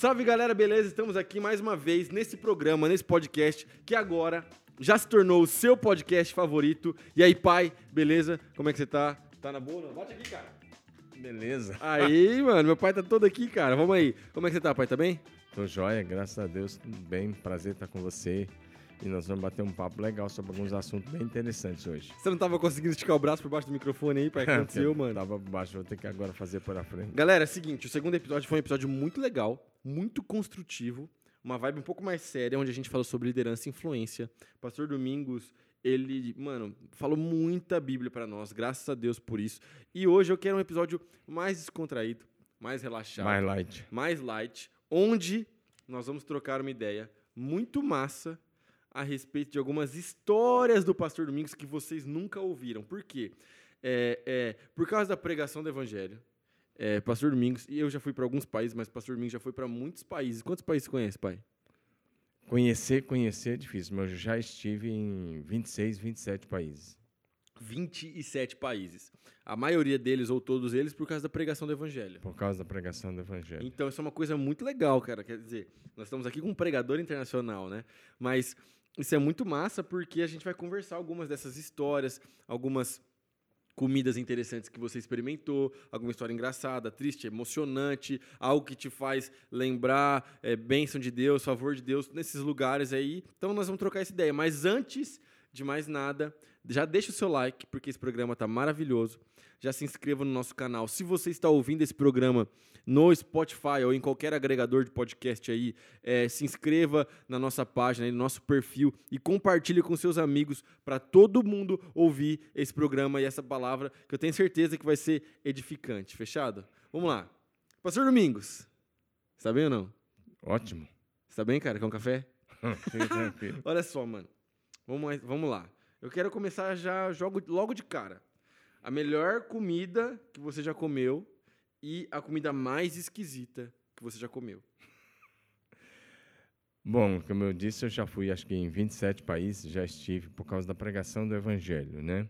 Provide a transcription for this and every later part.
Salve galera, beleza? Estamos aqui mais uma vez nesse programa, nesse podcast que agora já se tornou o seu podcast favorito. E aí, pai, beleza? Como é que você tá? Tá na boa? Não? Bate aqui, cara. Beleza. Aí, mano, meu pai tá todo aqui, cara. Vamos aí. Como é que você tá, pai? Tá bem? Tô joia, graças a Deus, tudo bem. Prazer estar com você. E nós vamos bater um papo legal sobre alguns assuntos bem interessantes hoje. Você não tava conseguindo esticar o braço por baixo do microfone aí, pai? Aconteceu, mano? Tava por baixo, vou ter que agora fazer por a frente. Galera, é o seguinte, o segundo episódio foi um episódio muito legal, muito construtivo, uma vibe um pouco mais séria, onde a gente falou sobre liderança e influência. Pastor Domingos, ele, mano, falou muita Bíblia pra nós, graças a Deus por isso. E hoje eu quero um episódio mais descontraído, mais relaxado, Mais light. mais light, onde nós vamos trocar uma ideia muito massa a respeito de algumas histórias do Pastor Domingos que vocês nunca ouviram. Por quê? É, é, por causa da pregação do Evangelho, é, Pastor Domingos, e eu já fui para alguns países, mas Pastor Domingos já foi para muitos países. Quantos países conhece, pai? Conhecer, conhecer é difícil, mas eu já estive em 26, 27 países. 27 países. A maioria deles, ou todos eles, por causa da pregação do Evangelho. Por causa da pregação do Evangelho. Então, isso é uma coisa muito legal, cara. Quer dizer, nós estamos aqui com um pregador internacional, né? Mas isso é muito massa porque a gente vai conversar algumas dessas histórias, algumas comidas interessantes que você experimentou, alguma história engraçada, triste, emocionante, algo que te faz lembrar é, bênção de Deus, favor de Deus nesses lugares aí. Então, nós vamos trocar essa ideia. Mas antes de mais nada, já deixa o seu like, porque esse programa tá maravilhoso. Já se inscreva no nosso canal. Se você está ouvindo esse programa no Spotify ou em qualquer agregador de podcast aí, é, se inscreva na nossa página, aí, no nosso perfil e compartilhe com seus amigos para todo mundo ouvir esse programa e essa palavra, que eu tenho certeza que vai ser edificante. Fechado? Vamos lá. Pastor Domingos, está bem ou não? Ótimo. Está bem, cara? Quer um café? Fique tranquilo. Olha só, mano. Vamos, vamos lá. Eu quero começar já jogo logo de cara. A melhor comida que você já comeu e a comida mais esquisita que você já comeu. Bom, como eu disse, eu já fui, acho que em 27 países, já estive por causa da pregação do Evangelho, né?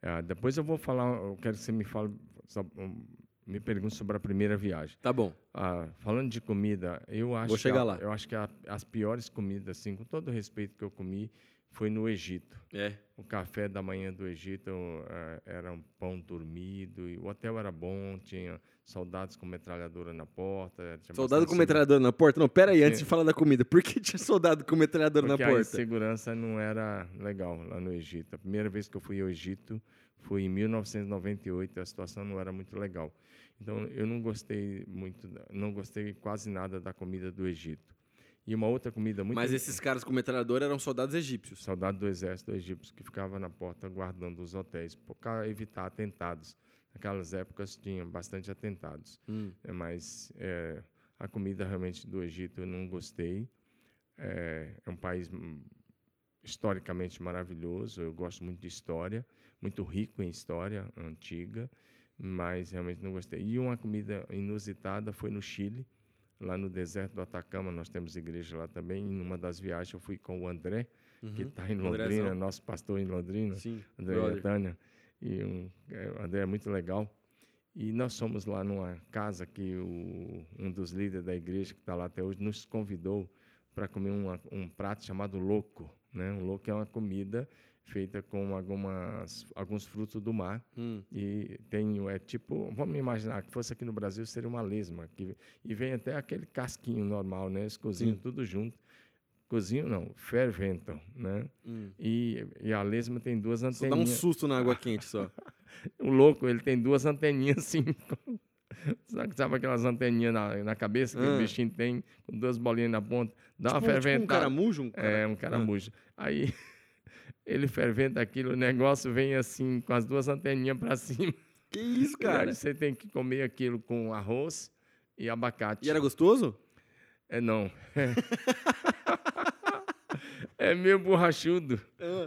Ah, depois eu vou falar, eu quero que você me fale, só, um, me pergunte sobre a primeira viagem. Tá bom. Ah, falando de comida, eu acho Vou chegar que a- lá. eu acho que a- as piores comidas, assim, com todo o respeito que eu comi, foi no Egito. É. O café da manhã do Egito eh, era um pão dormido, e o hotel era bom, tinha soldados com metralhadora na porta. Soldado com metralhadora na porta? Não, pera aí, antes de falar da comida. Por que tinha soldado com metralhadora Porque na a porta? segurança não era legal lá no Egito. A primeira vez que eu fui ao Egito foi em 1998, a situação não era muito legal. Então eu não gostei muito, não gostei quase nada da comida do Egito. E uma outra comida muito Mas esses caras com metralhadora eram soldados egípcios. soldado do exército egípcio que ficava na porta guardando os hotéis para evitar atentados. Naquelas épocas tinha bastante atentados. Hum. É, mas é, a comida realmente do Egito eu não gostei. É, é um país hum, historicamente maravilhoso. Eu gosto muito de história, muito rico em história antiga, mas realmente não gostei. E uma comida inusitada foi no Chile, lá no deserto do Atacama. Nós temos igreja lá também. E numa das viagens eu fui com o André, que Uhum. está em. Londrina, nosso pastor em Londrina. Sim. André brother. e Tânia. E um, é, o André é muito legal. E nós fomos lá numa casa que o, um dos líderes da igreja, que está lá até hoje, nos convidou para comer uma, um prato chamado louco. Né? Um louco é uma comida feita com algumas, alguns frutos do mar. Hum. E tem, é tipo, vamos imaginar que fosse aqui no Brasil, seria uma lesma. Que, e vem até aquele casquinho normal, né? Eles cozinham Sim. tudo junto. Cozinham não, ferventam, né? Hum. E, e a lesma tem duas Só anteninhas. dá um susto na água quente só. O louco, ele tem duas anteninhas assim. sabe, sabe aquelas anteninhas na, na cabeça que Ah. o bichinho tem, com duas bolinhas na ponta? Dá uma tipo, tipo um ferventada. caramujo? Um cara... É, um caramujo. Aí ele ferventa aquilo, o negócio vem assim, com as duas anteninhas para cima. Que isso, cara? você tem que comer aquilo com arroz e abacate. E era gostoso? É não. é meio borrachudo.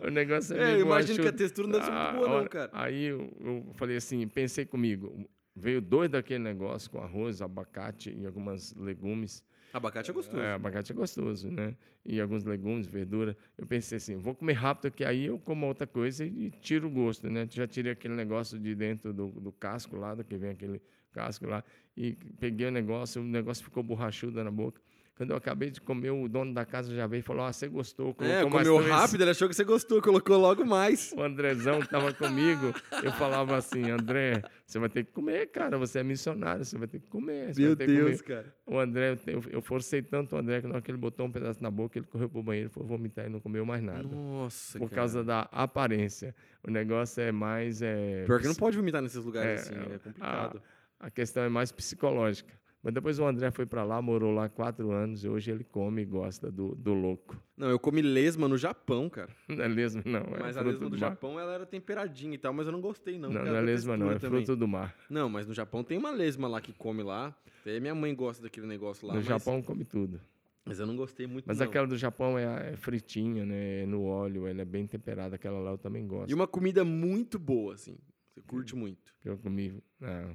O negócio é, É, meio eu imagino que a textura não deve ser muito Ah, boa, não, cara. Aí eu, eu falei assim, pensei comigo, veio dois daquele negócio com arroz, abacate e algumas legumes. Abacate é gostoso. É, abacate é gostoso, né? E alguns legumes, verdura. Eu pensei assim, vou comer rápido, que aí eu como outra coisa e tiro o gosto, né? Já tirei aquele negócio de dentro do, do casco lá, do que vem aquele casco lá. E peguei o negócio, o negócio ficou borrachudo na boca. Quando eu acabei de comer, o dono da casa já veio e falou: Ah, você gostou? É, comeu rápido, ele achou que você gostou, colocou logo mais. O Andrezão estava comigo, eu falava assim: André, você vai ter que comer, cara, você é missionário, você vai ter que comer. Meu Deus, cara. O André, eu, eu forcei tanto o André que na hora que ele botou um pedaço na boca, ele correu pro banheiro, foi vomitar e não comeu mais nada. Nossa, Por cara. causa da aparência. O negócio é mais. É, Pior que não pode vomitar nesses lugares É, assim, é complicado. a questão é mais psicológica. Mas depois o André foi para lá, morou lá quatro anos, e hoje ele come e gosta do, do louco. Não, eu comi lesma no Japão, cara. Não é lesma, não. É mas a lesma do mar. Japão, ela era temperadinha e tal, mas eu não gostei, não. Não, não é lesma, não. É também. fruto do mar. Não, mas no Japão tem uma lesma lá que come lá. Até minha mãe gosta daquele negócio lá. no mas, Japão come tudo. Mas eu não gostei muito, Mas não. aquela do Japão é, é fritinha, né? É no óleo, ela é bem temperada. Aquela lá eu também gosto. E uma comida muito boa, assim. Você curte muito. que eu comi. Ah,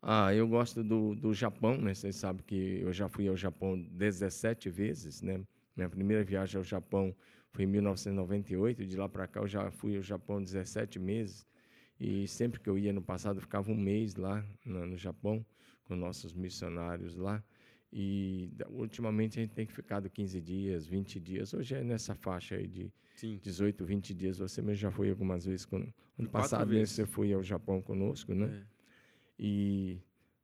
Ah, eu gosto do, do Japão, né? Vocês sabem que eu já fui ao Japão 17 vezes, né? Minha primeira viagem ao Japão foi em 1998. De lá para cá eu já fui ao Japão 17 meses. E sempre que eu ia no passado, eu ficava um mês lá no, no Japão com nossos missionários lá. E ultimamente a gente tem de 15 dias, 20 dias. Hoje é nessa faixa aí de Sim. 18, 20 dias. Você mesmo já foi algumas vezes. Com, ano quatro passado vezes. você foi ao Japão conosco, né? É. E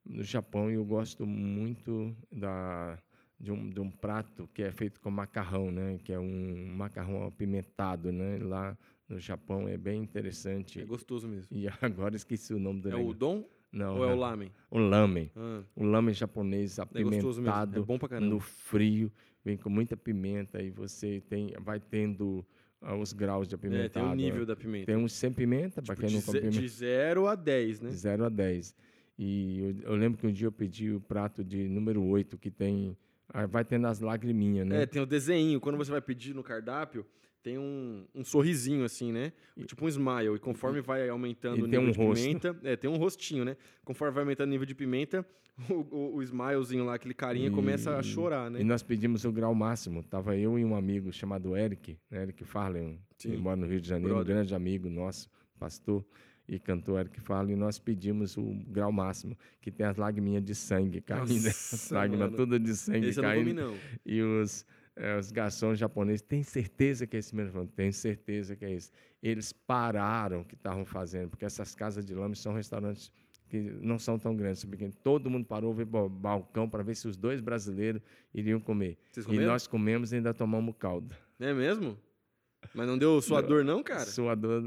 no Japão eu gosto muito da, de, um, de um prato que é feito com macarrão, né? Que é um macarrão apimentado, né? Lá no Japão é bem interessante. É gostoso mesmo. E agora esqueci o nome do É o udon Não, ou é o lamen? O lamen. Ah, O lamen japonês é gostoso mesmo. É apimentado bom pra caramba. no frio, vem com muita pimenta e você tem, vai tendo os graus de É, apimentado. tem o nível da pimenta. Tem uns sem pimenta, para Tipo, quem de, não come pimenta. de 0 a 10, né? De 0 a 10. E eu, eu lembro que um dia eu pedi o prato de número 8, que tem. ah, Vai tendo as lagriminhas, né? É, tem o desenho. Quando você vai pedir no cardápio, tem um, um sorrisinho assim, né? Tipo um smile. E conforme vai aumentando e o nível um de rosto. pimenta... É, tem um rostinho, né? Conforme vai aumentando o nível de pimenta, o, o, o smilezinho lá, aquele carinha, começa a E- chorar, né? E nós pedimos o grau máximo. Tava eu e um amigo chamado Eric, né? Eric Farley, que mora no Rio de Janeiro, um Brother. grande amigo nosso, pastor e cantor Eric Farley, e nós pedimos o grau máximo, que tem as lagriminhas de sangue caindo, as lágrimas todas de sangue Esse eu não caindo. comi, não. E os, eh, os garçons japoneses, tem certeza que é esse mesmo? Tenho certeza que é esse. Eles pararam o que estavam fazendo, porque essas casas de lame são restaurantes que não são tão grandes, são pequenos. Todo mundo parou, veio para o balcão para ver se os dois brasileiros iriam comer. E nós comemos e ainda tomamos caldo. É mesmo? Mas não deu suador, não, cara? Suador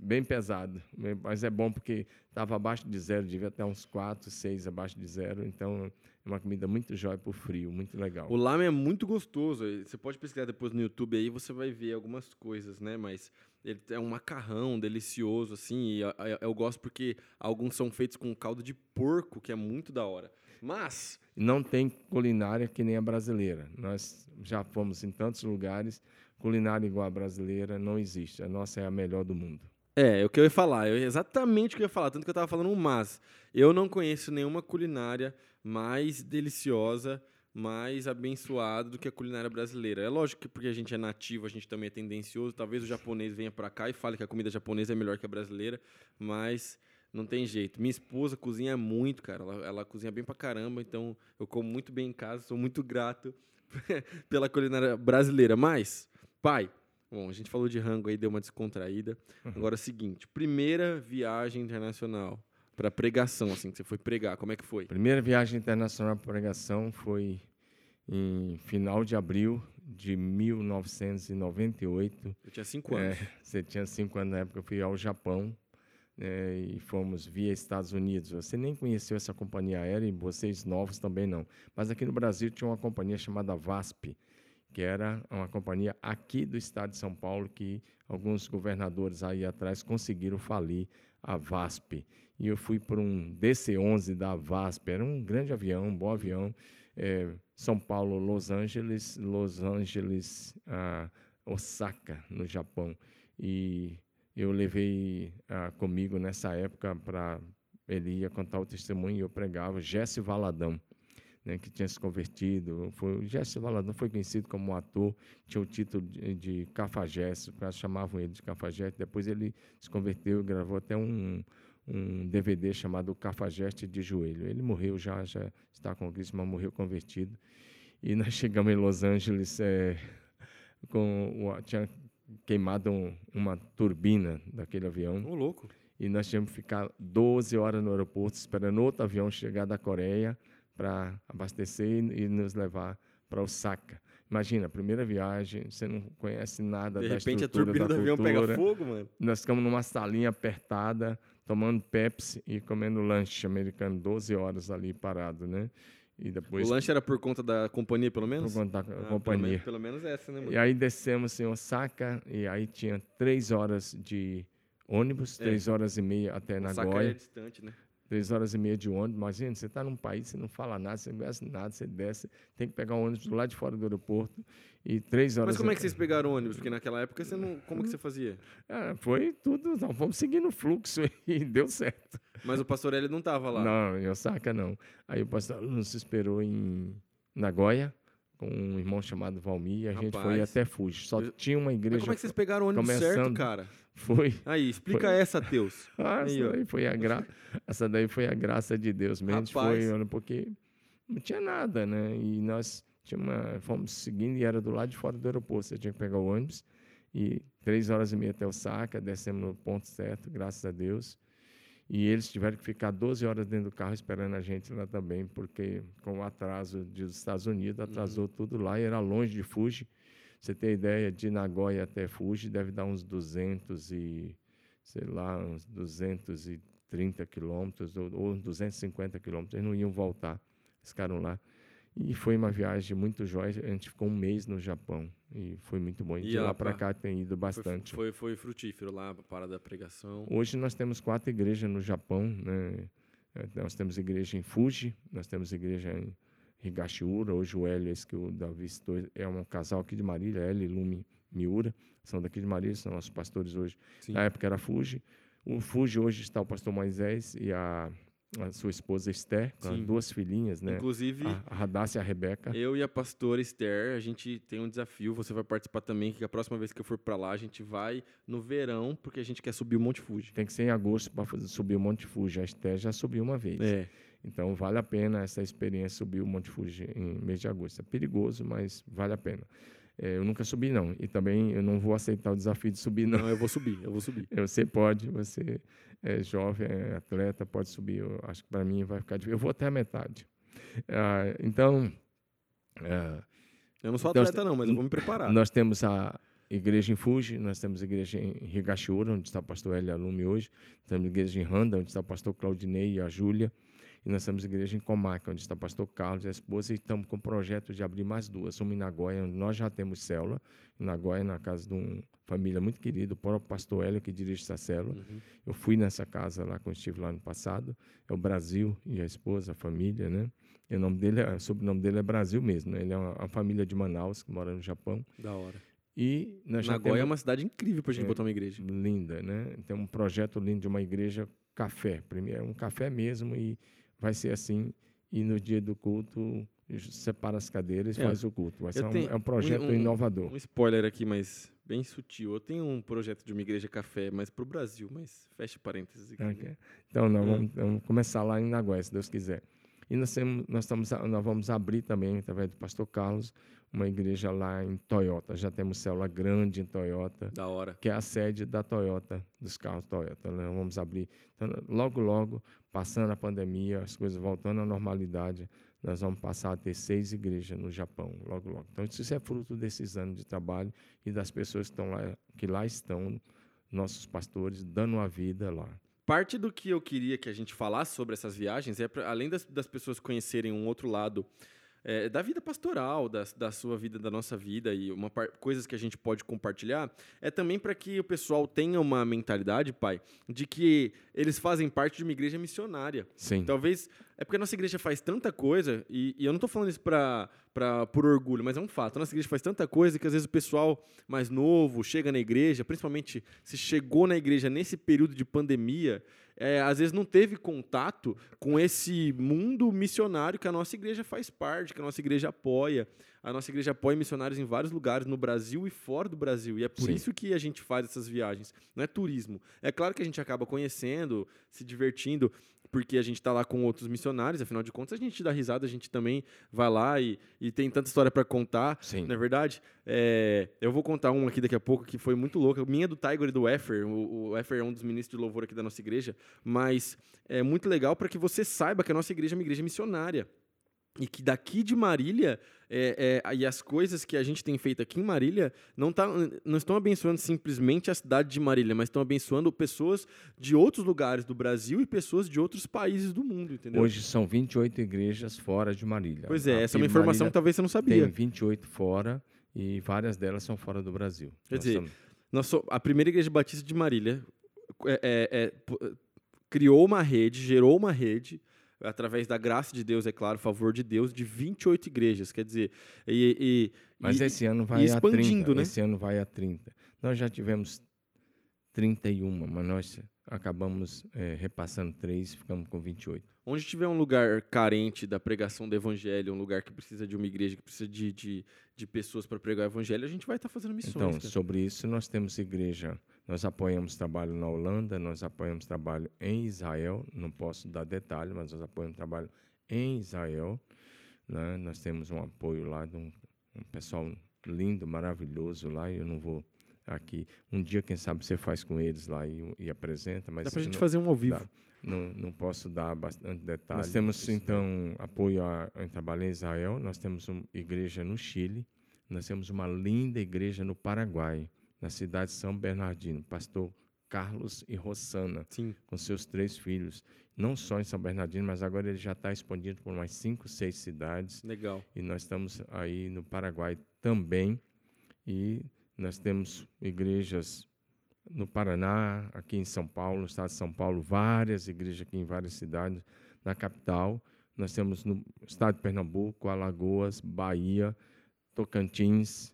bem pesado. Mas é bom porque estava abaixo de zero, devia até uns 4, 6 abaixo de zero. Então é uma comida muito jóia para o frio, muito legal. O lamen é muito gostoso. Você pode pesquisar depois no YouTube aí, você vai ver algumas coisas, né? Mas ele é um macarrão delicioso, assim. E eu gosto porque alguns são feitos com caldo de porco, que é muito da hora. Mas, não tem culinária que nem a brasileira. Nós já fomos em tantos lugares, culinária igual a brasileira não existe. A nossa é a melhor do mundo. é, é o que eu ia falar. Eu, exatamente o que eu ia falar. Tanto que eu tava falando um mas. Eu não conheço nenhuma culinária mais deliciosa, mais abençoada do que a culinária brasileira. É lógico que porque a gente é nativo, a gente também é tendencioso. Talvez o japonês venha pra cá e fale que a comida japonesa é melhor que a brasileira, mas não tem jeito. Minha esposa cozinha muito, cara. Ela, ela cozinha bem pra caramba, então eu como muito bem em casa, sou muito grato pela culinária brasileira. Mas, pai, bom, a gente falou de rango aí, deu uma descontraída. Agora é o seguinte, primeira viagem internacional para pregação, assim, que você foi pregar, como é que foi? Primeira viagem internacional para pregação foi em final de abril de 1998. Eu tinha cinco anos. É, você tinha cinco anos na época, eu fui ao Japão né, e fomos via Estados Unidos. Você nem conheceu essa companhia aérea e vocês novos também não. Mas aqui no Brasil tinha uma companhia chamada VASP, que era uma companhia aqui do estado de São Paulo que alguns governadores aí atrás conseguiram falir a VASP. E eu fui por um DC-11 da VASP, era um grande avião, um bom avião. É, São Paulo, Los Angeles, Los Angeles, Osaka, no Japão. E eu levei comigo nessa época para ele ia contar o testemunho e eu pregava Jesse Valadão, né, que tinha se convertido. Foi, Jesse Valadão foi conhecido como um ator, tinha o título de, de Cafajeste, chamavam ele de Cafajeste. Depois ele se converteu gravou até um, um DVD chamado Cafajeste de Joelho. Ele morreu já, já está com Cristo, mas morreu convertido. E nós chegamos em Los Angeles é, com tinha queimado um, uma turbina daquele avião. Ô, louco. E nós tínhamos que ficar 12 horas no aeroporto esperando outro avião chegar da Coreia para abastecer e, e nos levar para Osaka. Imagina, primeira viagem, você não conhece nada De da repente a estrutura turbina da do avião pega fogo, mano. Nós ficamos numa salinha apertada, tomando Pepsi e comendo lanche americano, 12 horas ali parado, né? E depois O lanche era por conta da companhia, pelo por menos? conta da Ah, companhia. Pelo, menos- pelo menos essa, né, mano? E aí descemos em Osaka e aí tinha três horas de ônibus, É. três horas e meia até Osaka Nagoya. é distante, né? Três horas e meia de ônibus. Imagina, você está num país, você não fala nada, você não conhece nada, você desce, tem que pegar um ônibus do lado de fora do aeroporto e três horas. Mas como é que vocês pegaram ônibus? Porque naquela época você não. Como que você fazia? Ah, foi tudo, não, vamos seguindo o fluxo e deu certo. Mas o Pastorelli não tava lá. Não, em Osaka não. Aí o pastor nos esperou em Nagoya com um irmão chamado Valmir e a gente foi Rapaz. até Fuji. Só Eu- tinha uma igreja. Mas como é que vocês pegaram o ônibus certo, começando. cara? Foi. Aí, explica Foi. essa, Teus. Ah, Aí, essa, daí foi a gra... essa daí foi a graça de Deus mesmo. Rapaz. foi, olha, porque não tinha nada, né? E nós tinha uma... fomos seguindo e era do lado de fora do aeroporto. Você tinha que pegar o ônibus e três horas e meia até Osaka, descemos no ponto certo, graças a Deus. E eles tiveram que ficar 12 horas dentro do carro esperando a gente lá também, porque com o atraso dos Estados Unidos, atrasou tudo lá e era longe de Fuji. Você tem ideia, de Nagoya até Fuji deve dar uns 200 e, sei lá, uns 230 quilômetros ou, ou 250 quilômetros. Eles não iam voltar, ficaram lá. E foi uma viagem muito jóia. A gente ficou um mês no Japão e foi muito bom. E de lá para cá tem ido Foi, bastante. foi, foi frutífero lá, a parada da pregação. Hoje nós temos quatro igrejas no Japão. Né? Nós temos igreja em Fuji, nós temos igreja em Higashiura. Hoje o Hélio, esse que o Davi citou, é um casal aqui de Marília, Hélio e Lumi Miura. São daqui de Marília, são nossos pastores hoje. Sim. Na época era Fuji. O Fuji hoje está o pastor Moisés e a, a sua esposa Esther, com as duas filhinhas, né? Inclusive, A, a Radassa e a Rebeca. eu e a pastora Esther, a gente tem um desafio. Você vai participar também, que a próxima vez que eu for pra lá, a gente vai no verão, porque a gente quer subir o Monte Fuji. Tem que ser em agosto para subir o Monte Fuji. A Esther já subiu uma vez. É. Então vale a pena essa experiência subir o Monte Fuji em mês de agosto. É perigoso, mas vale a pena. É, eu nunca subi não e também eu não vou aceitar o desafio de subir não. Não, eu vou subir, eu vou subir. Você pode, você é jovem, é atleta, pode subir. Eu acho que para mim vai ficar difícil. Eu vou até a metade. Ah, então ah, Eu não sou Então, atleta, não, mas eu vou me preparar. nós temos a igreja em Fuji, nós temos a igreja em Higashiura, onde está o pastor Hélio Alume hoje, temos a igreja em Randa, onde está o pastor Claudinei e a Júlia, e nós temos a igreja em Comaca, onde está o pastor Carlos e a esposa, e estamos com o projeto de abrir mais duas, uma em Nagoya, onde nós já temos célula, em Nagoya, na casa de uma família muito querida, o próprio pastor Hélio, que dirige essa célula. Uhum. Eu fui nessa casa lá, quando estive lá no passado, é o Brasil e a esposa, a família, né? E o nome dele, é, o sobrenome dele é Brasil mesmo, né? Ele é uma, uma família de Manaus, que mora no Japão. Da hora. E nós Nagoya é temos uma cidade incrível pra gente É. botar uma igreja. linda, né? Tem um projeto lindo de uma igreja café, primeiro é um café mesmo e vai ser assim. E no dia do culto separa as cadeiras e É, faz o culto. Vai ser um, é um projeto um- inovador. Um spoiler aqui, mas bem sutil. Eu tenho um projeto de uma igreja café, mas pro Brasil, mas feche parênteses aqui. Ok. Então nós É. vamos, vamos começar lá em Nagoya, se Deus quiser. E nós, temos, nós, estamos, nós vamos abrir também, através do pastor Carlos, uma igreja lá em Toyota. Já temos célula grande em Toyota. Da hora. que é a sede da Toyota, dos carros Toyota. Nós vamos abrir. Então, logo, logo, passando a pandemia, as coisas voltando à normalidade, nós vamos passar a ter seis igrejas no Japão, logo, logo. Então, isso é fruto desses anos de trabalho e das pessoas que, estão lá, que lá estão, nossos pastores, dando a vida lá. Parte do que eu queria que a gente falasse sobre essas viagens é, pra, além das, das pessoas conhecerem um outro lado é, da vida pastoral, da, da sua vida, da nossa vida e uma par- coisas que a gente pode compartilhar, é também para que o pessoal tenha uma mentalidade, pai, de que eles fazem parte de uma igreja missionária. Sim. Talvez É porque a nossa igreja faz tanta coisa, e, e eu não estou falando isso pra, pra, por orgulho, mas é um fato. A nossa igreja faz tanta coisa que às vezes o pessoal mais novo chega na igreja, principalmente se chegou na igreja nesse período de pandemia, é, às vezes não teve contato com esse mundo missionário que a nossa igreja faz parte, que a nossa igreja apoia. A nossa igreja apoia missionários em vários lugares, no Brasil e fora do Brasil. E é por Sim. isso que a gente faz essas viagens. Não é turismo. É claro que a gente acaba conhecendo, se divertindo, porque a gente está lá com outros missionários, afinal de contas, a gente dá risada, a gente também vai lá e, e tem tanta história para contar. Sim. Não é verdade? É, eu vou contar um aqui daqui a pouco que foi muito louco. Minha é do Tiger e do Effer. O, o Effer é um dos ministros de louvor aqui da nossa igreja. Mas é muito legal para que você saiba que a nossa igreja é uma igreja missionária. E que daqui de Marília, é, é, e as coisas que a gente tem feito aqui em Marília, não, tá, não estão abençoando simplesmente a cidade de Marília, mas estão abençoando pessoas de outros lugares do Brasil e pessoas de outros países do mundo, entendeu? Hoje são 28 igrejas fora de Marília. pois é, essa é uma informação que Marília talvez você não sabia. Tem 28 fora e várias delas são fora do Brasil. Quer Nós dizer, somos- Nós so- a primeira igreja batista de Marília é- é- é, criou uma rede, gerou uma rede, através da graça de Deus, é claro, favor de Deus, de 28 igrejas. Quer dizer, e, e- Mas e- esse ano vai a expandindo, 30. né? Esse ano vai a 30. Nós já tivemos 31, mas nós acabamos eh, repassando três, ficamos com 28. onde tiver um lugar carente da pregação do evangelho, um lugar que precisa de uma igreja, que precisa de, de, de pessoas para pregar o evangelho, a gente vai estar fazendo missões. Então, cara. sobre isso, nós temos igreja, nós apoiamos trabalho na Holanda, nós apoiamos trabalho em Israel, não posso dar detalhe, mas nós apoiamos trabalho em Israel. né? Nós temos um apoio lá de um, um pessoal lindo, maravilhoso lá, e eu não vou aqui. Um dia, quem sabe, você faz com eles lá e, e apresenta, mas Dá pra eu gente não- fazer um ao vivo. Dá. Não, não posso dar bastante detalhe. Nós temos, isso, então, apoio a, em trabalho em Israel, nós temos uma igreja no Chile, nós temos uma linda igreja no Paraguai, na cidade de São Bernardino, pastor Carlos e Rossana, Sim. com seus três filhos, não só em São Bernardino, mas agora ele já está expandido por mais cinco, seis cidades, Legal. e nós estamos aí no Paraguai também, e nós temos igrejas no Paraná, aqui em São Paulo, no estado de São Paulo, várias igrejas aqui em várias cidades, na capital. Nós temos no estado de Pernambuco, Alagoas, Bahia, Tocantins,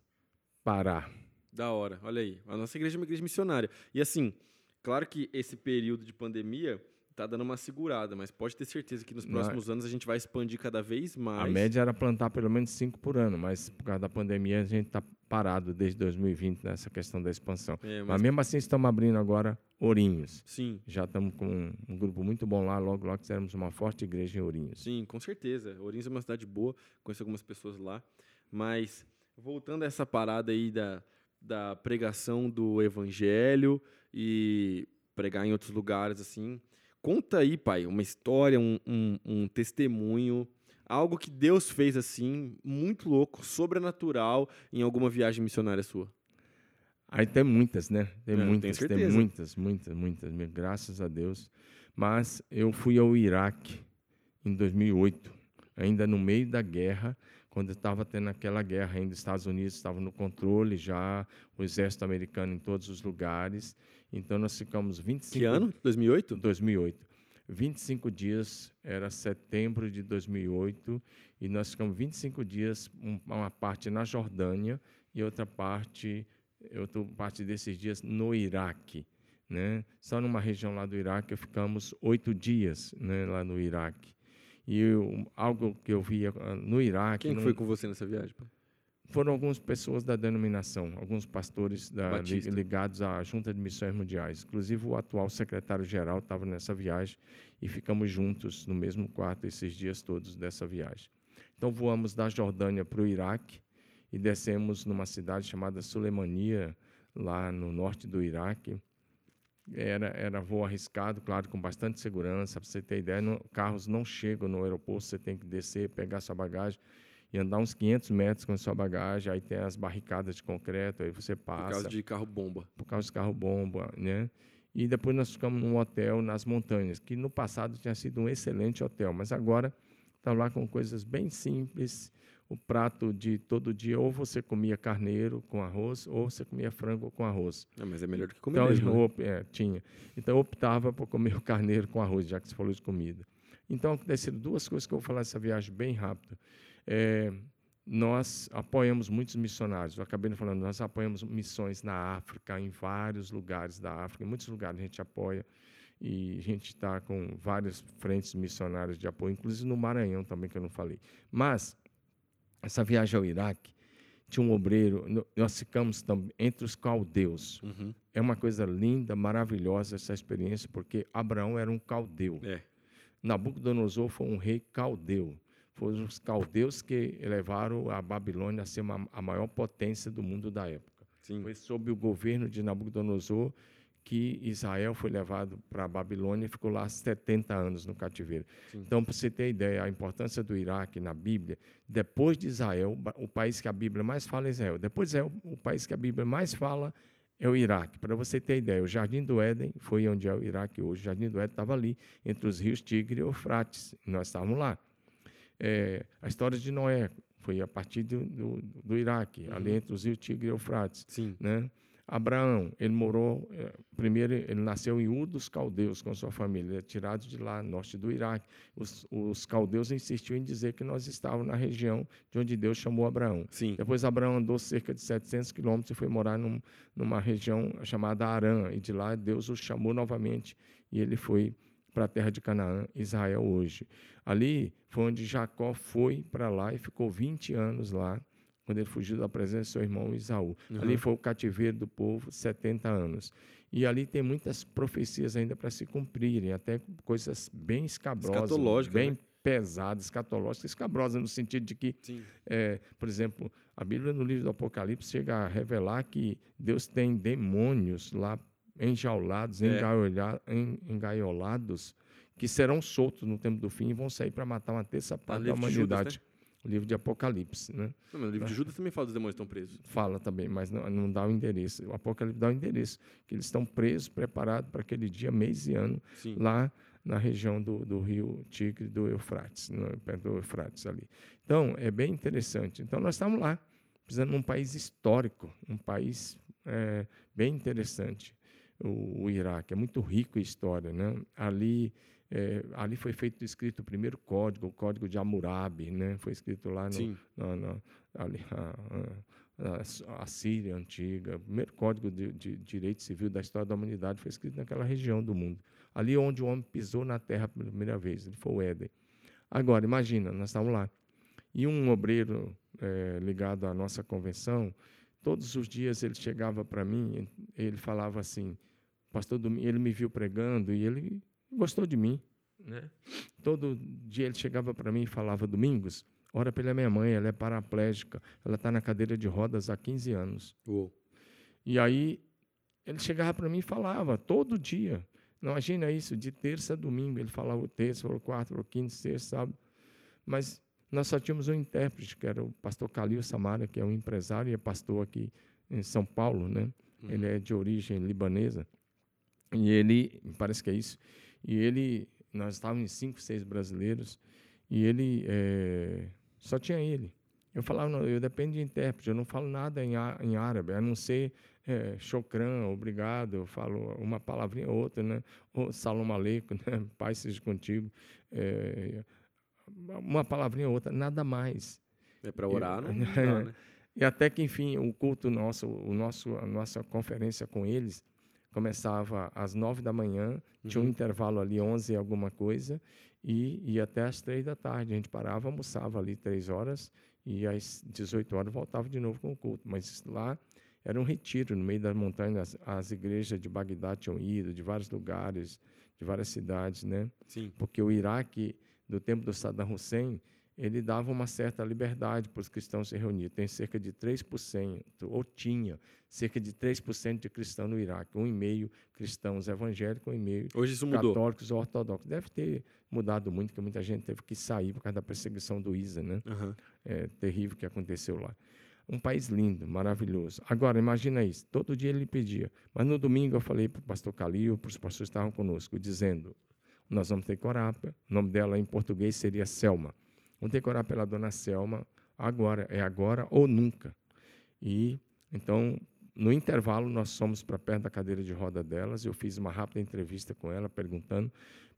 Pará. Da hora, olha aí. A nossa igreja é uma igreja missionária. E assim, claro que esse período de pandemia tá dando uma segurada, mas pode ter certeza que nos Na- próximos anos a gente vai expandir cada vez mais. A média era plantar pelo menos cinco por ano, mas por causa da pandemia a gente está parado desde 2020 nessa questão da expansão. É, Mas mas, mesmo assim estamos abrindo agora Ourinhos. sim, Já estamos com um, grupo muito bom lá, logo logo seremos uma forte igreja em Ourinhos. sim, com certeza. Ourinhos é uma cidade boa, conheço algumas pessoas lá. Mas voltando a essa parada aí da, da pregação do evangelho e pregar em outros lugares, assim. Conta aí, pai, uma história, um, um, um testemunho, algo que Deus fez assim, muito louco, sobrenatural, em alguma viagem missionária sua. Aí tem muitas, né? Tem É, eu muitas, tem muitas, muitas, muitas, graças a Deus. Mas eu fui ao Iraque em 2008, ainda no meio da guerra, quando estava tendo aquela guerra ainda, os Estados Unidos estavam no controle já, o exército americano em todos os lugares. Então nós ficamos 25 Que ano? 2008? 2008. 25 dias, era setembro de 2008, e nós ficamos 25 dias, um- uma parte na Jordânia e outra parte, outra parte desses dias no Iraque. Né? Só numa região lá do Iraque ficamos oito dias né, lá no Iraque. E eu- algo que eu via ah, no Iraque. Quem que não- foi com você nessa viagem? foram algumas pessoas da denominação, alguns pastores da- ligados à Junta de Missões Mundiais. Inclusive, o atual secretário-geral estava nessa viagem e ficamos juntos no mesmo quarto esses dias todos dessa viagem. Então, voamos da Jordânia para o Iraque e descemos numa cidade chamada Sulemania, lá no norte do Iraque. Era, era voo arriscado, claro, com bastante segurança. Para você ter ideia, não- carros não chegam no aeroporto, você tem que descer, pegar sua bagagem e andar uns 500 metros com a sua bagagem. Aí tem as barricadas de concreto, aí você Por passa causa de carro bomba. por causa do carro-bomba, né? E depois nós ficamos num hotel nas montanhas, que no passado tinha sido um excelente hotel, mas agora está lá com coisas bem simples. O prato de todo dia, ou você comia carneiro com arroz, ou você comia frango com arroz. Ah, mas é melhor do que comer Então, mesmo, né? é, tinha. Então, eu optava por comer o carneiro com arroz, já que você falou de comida. Então, aconteceram duas coisas que eu vou falar dessa viagem bem rápido. É, nós apoiamos muitos missionários. Eu acabei falando, nós apoiamos missões na África, em vários lugares da África, em muitos lugares a gente apoia. E a gente está com várias frentes missionárias de apoio, inclusive no Maranhão também, que eu não falei. Mas, essa viagem ao Iraque, tinha um obreiro, nós ficamos entre os caldeus. Uhum. É uma coisa linda, maravilhosa essa experiência, porque Abraão era um caldeu. É. Nabucodonosor foi um rei caldeu foram os caldeus que levaram a Babilônia a ser uma, a maior potência do mundo da época. Sim. Foi sob o governo de Nabucodonosor que Israel foi levado para a Babilônia e ficou lá 70 anos no cativeiro. Sim. Então, para você ter ideia, a importância do Iraque na Bíblia, depois de Israel, o país que a Bíblia mais fala é Israel. Depois de Israel, o país que a Bíblia mais fala é o Iraque. Para você ter ideia, o Jardim do Éden foi onde é o Iraque hoje. O Jardim do Éden estava ali, entre os rios Tigre e Eufrates. Nós estávamos lá. É, a história de Noé foi a partir do, do, do Iraque, uhum. ali entre os rios Tigre e Eufrates. Sim. Né? Abraão, ele morou, é, primeiro ele nasceu em Ur dos Caldeus com sua família, ele é tirado de lá, norte do Iraque. Os, os caldeus insistiam em dizer que nós estávamos na região de onde Deus chamou Abraão. Sim. Depois Abraão andou cerca de 700 quilômetros e foi morar num, numa região chamada Arã, e de lá Deus o chamou novamente e ele foi para a terra de Canaã, Israel hoje. Ali foi onde Jacó foi para lá e ficou 20 anos lá, quando ele fugiu da presença de seu irmão Isaú. Uhum. Ali foi o cativeiro do povo, 70 anos. E ali tem muitas profecias ainda para se cumprirem, até coisas bem escabrosas, bem né? pesadas, escatológicas, escabrosas no sentido de que, é, por exemplo, a Bíblia no livro do Apocalipse chega a revelar que Deus tem demônios lá enjaulados, é. engaiolados, que serão soltos no tempo do fim e vão sair para matar uma terça parte da humanidade. Judas, né? O livro de Apocalipse. Né? Não, mas o livro de Judas também fala dos demônios que estão presos. Fala também, mas não, não dá o endereço. O Apocalipse dá o endereço, que eles estão presos, preparados para aquele dia, mês e ano, Sim. lá na região do, do rio Tigre, do Eufrates, no, perto do Eufrates ali. Então, é bem interessante. Então, nós estamos lá, precisando de um país histórico, um país é, bem interessante o, o Iraque. É muito rico em história. Né? Ali, é, ali foi feito escrito o primeiro código, o código de Hammurabi, né? foi escrito lá no, no, no ali, a, a, a, Síria antiga. O primeiro código de, de, direito civil da história da humanidade foi escrito naquela região do mundo. Ali onde o homem pisou na terra pela primeira vez, ele foi o Éden. Agora, imagina, nós estamos lá. E um obreiro é, ligado à nossa convenção, todos os dias ele chegava para mim, ele falava assim, pastor ele me viu pregando e ele gostou de mim. Né? Todo dia ele chegava para mim e falava, Domingos, ora pela minha mãe, ela é paraplégica, ela está na cadeira de rodas há 15 anos. Uou. E aí ele chegava para mim e falava, todo dia. Não imagina isso, de terça a domingo, ele falava o terça, falou quarto, falou quinto, sexto, sábado. Mas nós só tínhamos um intérprete, que era o pastor Calil Samara, que é um empresário e é pastor aqui em São Paulo, né? Uhum. Ele é de origem libanesa. E ele, parece que é isso, e ele, nós estávamos em cinco, seis brasileiros, e ele, é, só tinha ele. Eu falava, não, eu dependo de intérprete, eu não falo nada em, em árabe, a não ser é, obrigado, eu falo uma palavrinha ou outra, né? Ou salam aleikum, né? paz seja contigo. É, uma palavrinha ou outra, nada mais. É para orar, não, não dá, né? E até que, enfim, o culto nosso, o nosso, a nossa conferência com eles começava às nove da manhã, uhum. tinha um intervalo ali, onze alguma coisa, e ia até às três da tarde. A gente parava, almoçava ali três horas, e às 18 horas voltava de novo com o culto. Mas lá era um retiro no meio das montanhas. As, igrejas de Bagdá tinham ido, de vários lugares, de várias cidades, né? Sim. Porque o Iraque do tempo do Saddam Hussein, ele dava uma certa liberdade para os cristãos se reunir. Tem cerca de 3%, ou tinha cerca de 3% de cristãos no Iraque, um e meio cristãos evangélicos, um e meio Hoje isso católicos ou ortodoxos. Deve ter mudado muito, porque muita gente teve que sair por causa da perseguição do ISA, né? Uhum. É terrível que aconteceu lá. Um país lindo, maravilhoso. Agora, imagina isso. Todo dia ele pedia. Mas no domingo eu falei para o pastor Calil, para os pastores que estavam conosco, dizendo: nós vamos ter Corapa. O nome dela em português seria Selma. Vamos ter Corapa pela dona Selma agora, é agora ou nunca. E então, no intervalo, nós fomos para perto da cadeira de roda delas. Eu fiz uma rápida entrevista com ela, perguntando,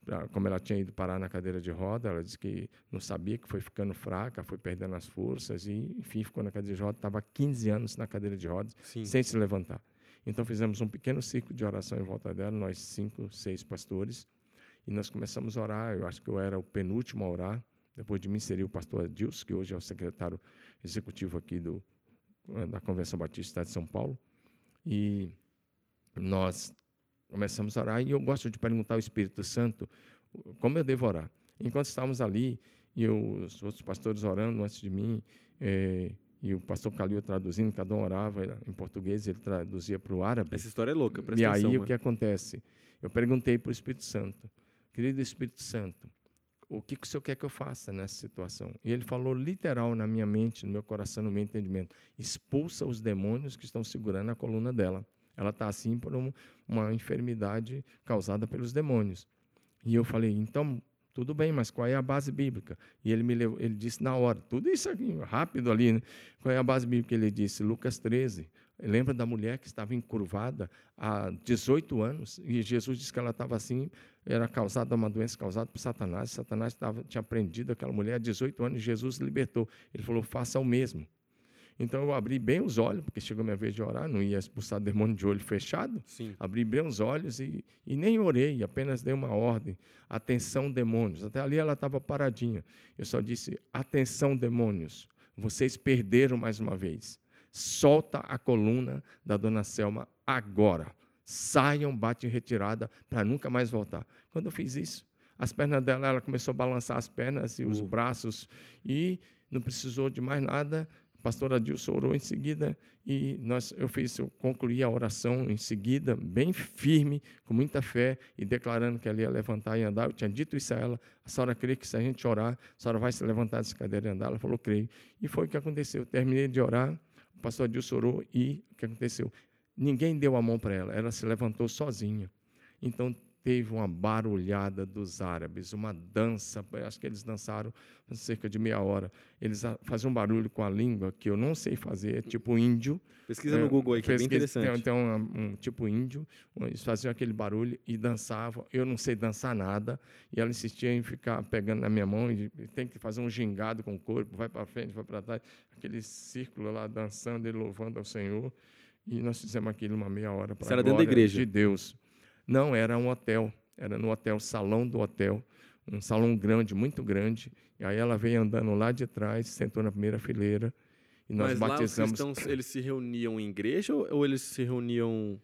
pra, como ela tinha ido parar na cadeira de roda, ela disse que não sabia, que foi ficando fraca, foi perdendo as forças e, enfim, ficou na cadeira de roda. Estava 15 anos na cadeira de rodas, Sim. sem se levantar. Então fizemos um pequeno ciclo de oração em volta dela, nós cinco, seis pastores, e nós começamos a orar. Eu acho que eu era o penúltimo a orar. Depois de mim seria o pastor Adilson, que hoje é o secretário executivo aqui do, eh, da Convenção Batista de São Paulo. E nós começamos a orar, e eu gosto de perguntar ao Espírito Santo como eu devo orar. Enquanto estávamos ali, e eu, os outros pastores orando antes de mim, eh, e o pastor Calil traduzindo, cada um orava em português, ele traduzia para o árabe. Essa história é louca, presta E atenção. aí o mano. que acontece? Eu perguntei para o Espírito Santo, querido Espírito Santo, o que, que o senhor quer que eu faça nessa situação? E ele falou literal na minha mente, no meu coração, no meu entendimento: expulsa os demônios que estão segurando a coluna dela. Ela está assim por um- uma enfermidade causada pelos demônios. E eu falei: então, tudo bem, mas qual é a base bíblica? E ele me levou, ele disse na hora, tudo isso aqui, rápido ali, né? Qual é a base bíblica? Ele disse, Lucas 13. Lembra da mulher que estava encurvada há 18 anos e Jesus disse que ela estava assim, era causada uma doença causada por Satanás. Satanás estava, tinha prendido aquela mulher há 18 anos e Jesus libertou. Ele falou: faça o mesmo. Então eu abri bem os olhos, porque chegou a minha vez de orar, não ia expulsar demônio de olho fechado. Sim. Abri bem os olhos e, e nem orei, apenas dei uma ordem. Atenção, demônios. Até ali ela estava paradinha. Eu só disse: atenção, demônios. Vocês perderam mais uma vez. Solta a coluna da dona Selma agora. Saiam, bate em retirada para nunca mais voltar. Quando eu fiz isso, as pernas dela, ela começou a balançar as pernas e os Uh. braços e não precisou de mais nada. A pastora Adilson orou em seguida e nós, eu fiz, eu concluí a oração em seguida, bem firme, com muita fé e declarando que ela ia levantar e andar. Eu tinha dito isso a ela. A senhora crê que se a gente orar, a senhora vai se levantar dessa cadeira e andar? Ela falou, creio. E foi o que aconteceu. Eu terminei de orar, o pastor Adilson orou e o que aconteceu? Ninguém deu a mão para ela, ela se levantou sozinha. Então teve uma barulhada dos árabes, uma dança, acho que eles dançaram cerca de meia hora. Eles faziam um barulho com a língua que eu não sei fazer, é tipo índio. Pesquisa no Google aí, que é bem pesquisa, interessante. Tem, tem um, um tipo índio, eles faziam aquele barulho e dançavam. Eu não sei dançar nada, e ela insistia em ficar pegando na minha mão e tem que fazer um gingado com o corpo, vai para frente, vai para trás, aquele círculo lá dançando e louvando ao Senhor. E nós fizemos aquilo uma meia hora para Isso era dentro da igreja? de Deus. Não, era um hotel, era no hotel, salão do hotel, um salão grande, muito grande. E aí ela veio andando lá de trás, sentou na primeira fileira e nós Mas lá os batizamos. cristãos, eles se reuniam em igreja ou, eles se reuniam...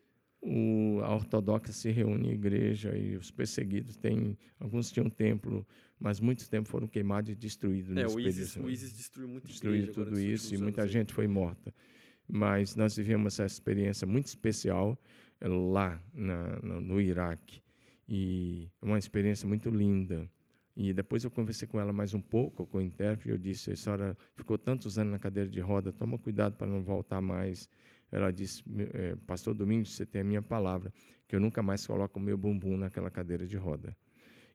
O, a ortodoxa se reúne em igreja e os perseguidos têm. Alguns tinham templo, mas muitos templos foram queimados e destruídos. É, o ISIS, o ISIS destruiu muito destruiu tudo isso e muita anos aí. gente foi morta. Mas nós vivemos essa experiência muito especial lá na, no, no Iraque e é uma experiência muito linda. E depois eu conversei com ela mais um pouco, com o intérprete, e eu disse, a senhora ficou tantos anos na cadeira de roda, toma cuidado para não voltar mais. Ela disse, "Me- eh, pastor Domingos, você tem a minha palavra, que eu nunca mais coloco o meu bumbum naquela cadeira de roda.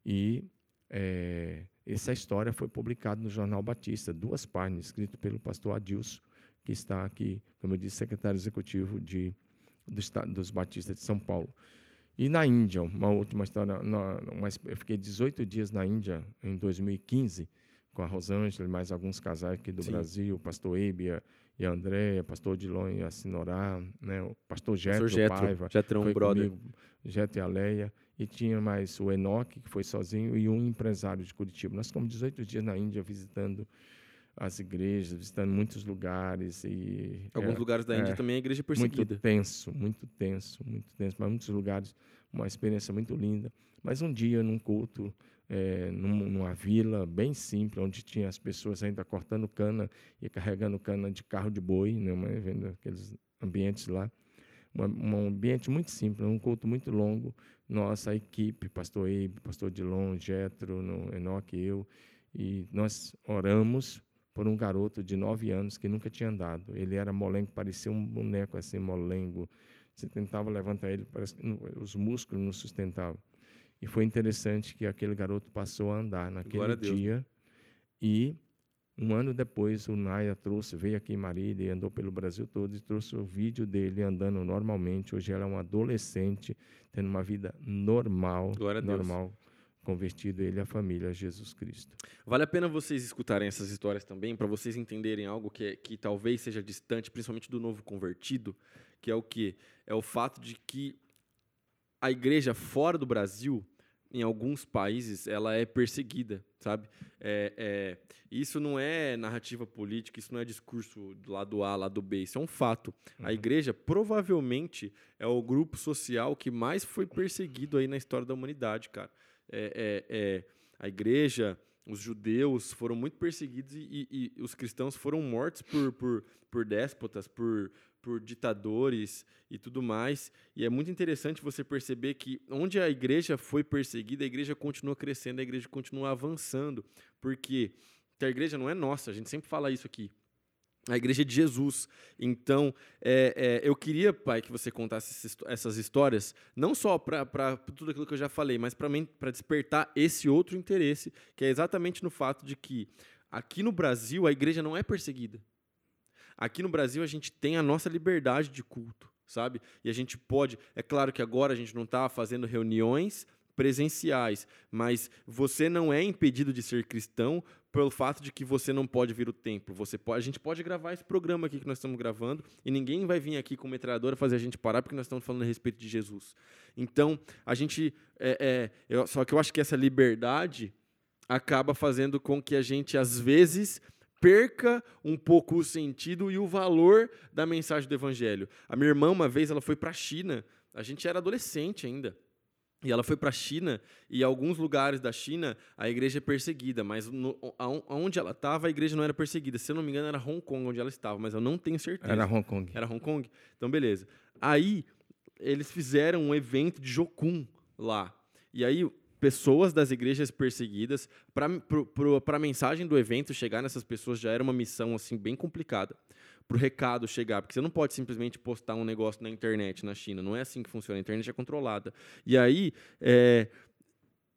E eh, essa história foi publicada no Jornal Batista, duas páginas, escrito pelo pastor Adilson, que está aqui, como eu disse, secretário executivo de, do Estado, dos Batistas de São Paulo. E na Índia, uma última história, na- uma- eu fiquei 18 dias na Índia em 2015, com a Rosângela e mais alguns casais aqui do Sim. Brasil, o pastor Ebe e a- Andréia, pastor Odilon e a Sinorá, né, o pastor Getro, Pastor Getro, Paiva, Getrão, foi um brother. comigo, Getro e a Leia, e tinha mais o Enoque, que foi sozinho, e um empresário de Curitiba. Nós ficamos 18 dias na Índia visitando as igrejas, visitando muitos lugares e Alguns é, lugares da Índia é, também é igreja muito perseguida. tenso, muito tenso, muito tenso, mas muitos lugares uma experiência muito linda. Mas um dia num culto é, num- numa vila bem simples, onde tinha as pessoas ainda cortando cana e carregando cana de carro de boi, né, uma- vendo aqueles ambientes lá, uma- um ambiente muito simples, um culto muito longo. Nossa equipe, Pastor Eibe, Pastor Dilon, Jetro, no Enoque, eu, e nós oramos por um garoto de nove anos que nunca tinha andado. Ele era molengo, parecia um boneco assim, molengo. Você tentava levantar ele, parece que os músculos não sustentavam. E foi interessante que aquele garoto passou a andar naquele dia. E um ano depois, o Naya trouxe, veio aqui em Marília e andou pelo Brasil todo e trouxe o vídeo dele andando normalmente. Hoje ela é um adolescente, tendo uma vida normal, Glória a Deus. normal, convertido ele e a família a Jesus Cristo. Vale a pena vocês escutarem essas histórias também, para vocês entenderem algo que, é, que talvez seja distante, principalmente do novo convertido, que é o que? É o fato de que a igreja fora do Brasil, em alguns países, ela é perseguida, sabe? É, é, isso não é narrativa política, isso não é discurso do lado A, lado B, isso é um fato. Uhum. A igreja provavelmente é o grupo social que mais foi perseguido aí na história da humanidade, cara. É, é, é a igreja, os judeus foram muito perseguidos e, e, e os cristãos foram mortos por, por, por déspotas, por, por ditadores e tudo mais. E é muito interessante você perceber que onde a igreja foi perseguida, a igreja continua crescendo, a igreja continua avançando, porque a igreja não é nossa, a gente sempre fala isso aqui. A igreja de Jesus. Então, é, é, eu queria, pai, que você contasse essas histórias, não só para tudo aquilo que eu já falei, mas para despertar esse outro interesse, que é exatamente no fato de que aqui no Brasil a igreja não é perseguida. Aqui no Brasil a gente tem a nossa liberdade de culto, sabe? E a gente pode, é claro que agora a gente não está fazendo reuniões presenciais, mas você não é impedido de ser cristão pelo fato de que você não pode vir o templo. Você pode, a gente pode gravar esse programa aqui que nós estamos gravando e ninguém vai vir aqui com metralhadora fazer a gente parar porque nós estamos falando a respeito de Jesus. Então, a gente. É, é, eu, só que eu acho que essa liberdade acaba fazendo com que a gente, às vezes, perca um pouco o sentido e o valor da mensagem do evangelho. A minha irmã, uma vez, ela foi para a China, a gente era adolescente ainda. E ela foi para a China, e em alguns lugares da China a igreja é perseguida, mas no, onde ela estava a igreja não era perseguida. Se eu não me engano, era Hong Kong onde ela estava, mas eu não tenho certeza. Era Hong Kong. Era Hong Kong? Então, beleza. Aí, eles fizeram um evento de Jokun lá. E aí, pessoas das igrejas perseguidas, para a mensagem do evento chegar nessas pessoas já era uma missão assim bem complicada. Para o recado chegar, porque você não pode simplesmente postar um negócio na internet na China, não é assim que funciona, a internet é controlada. E aí, é,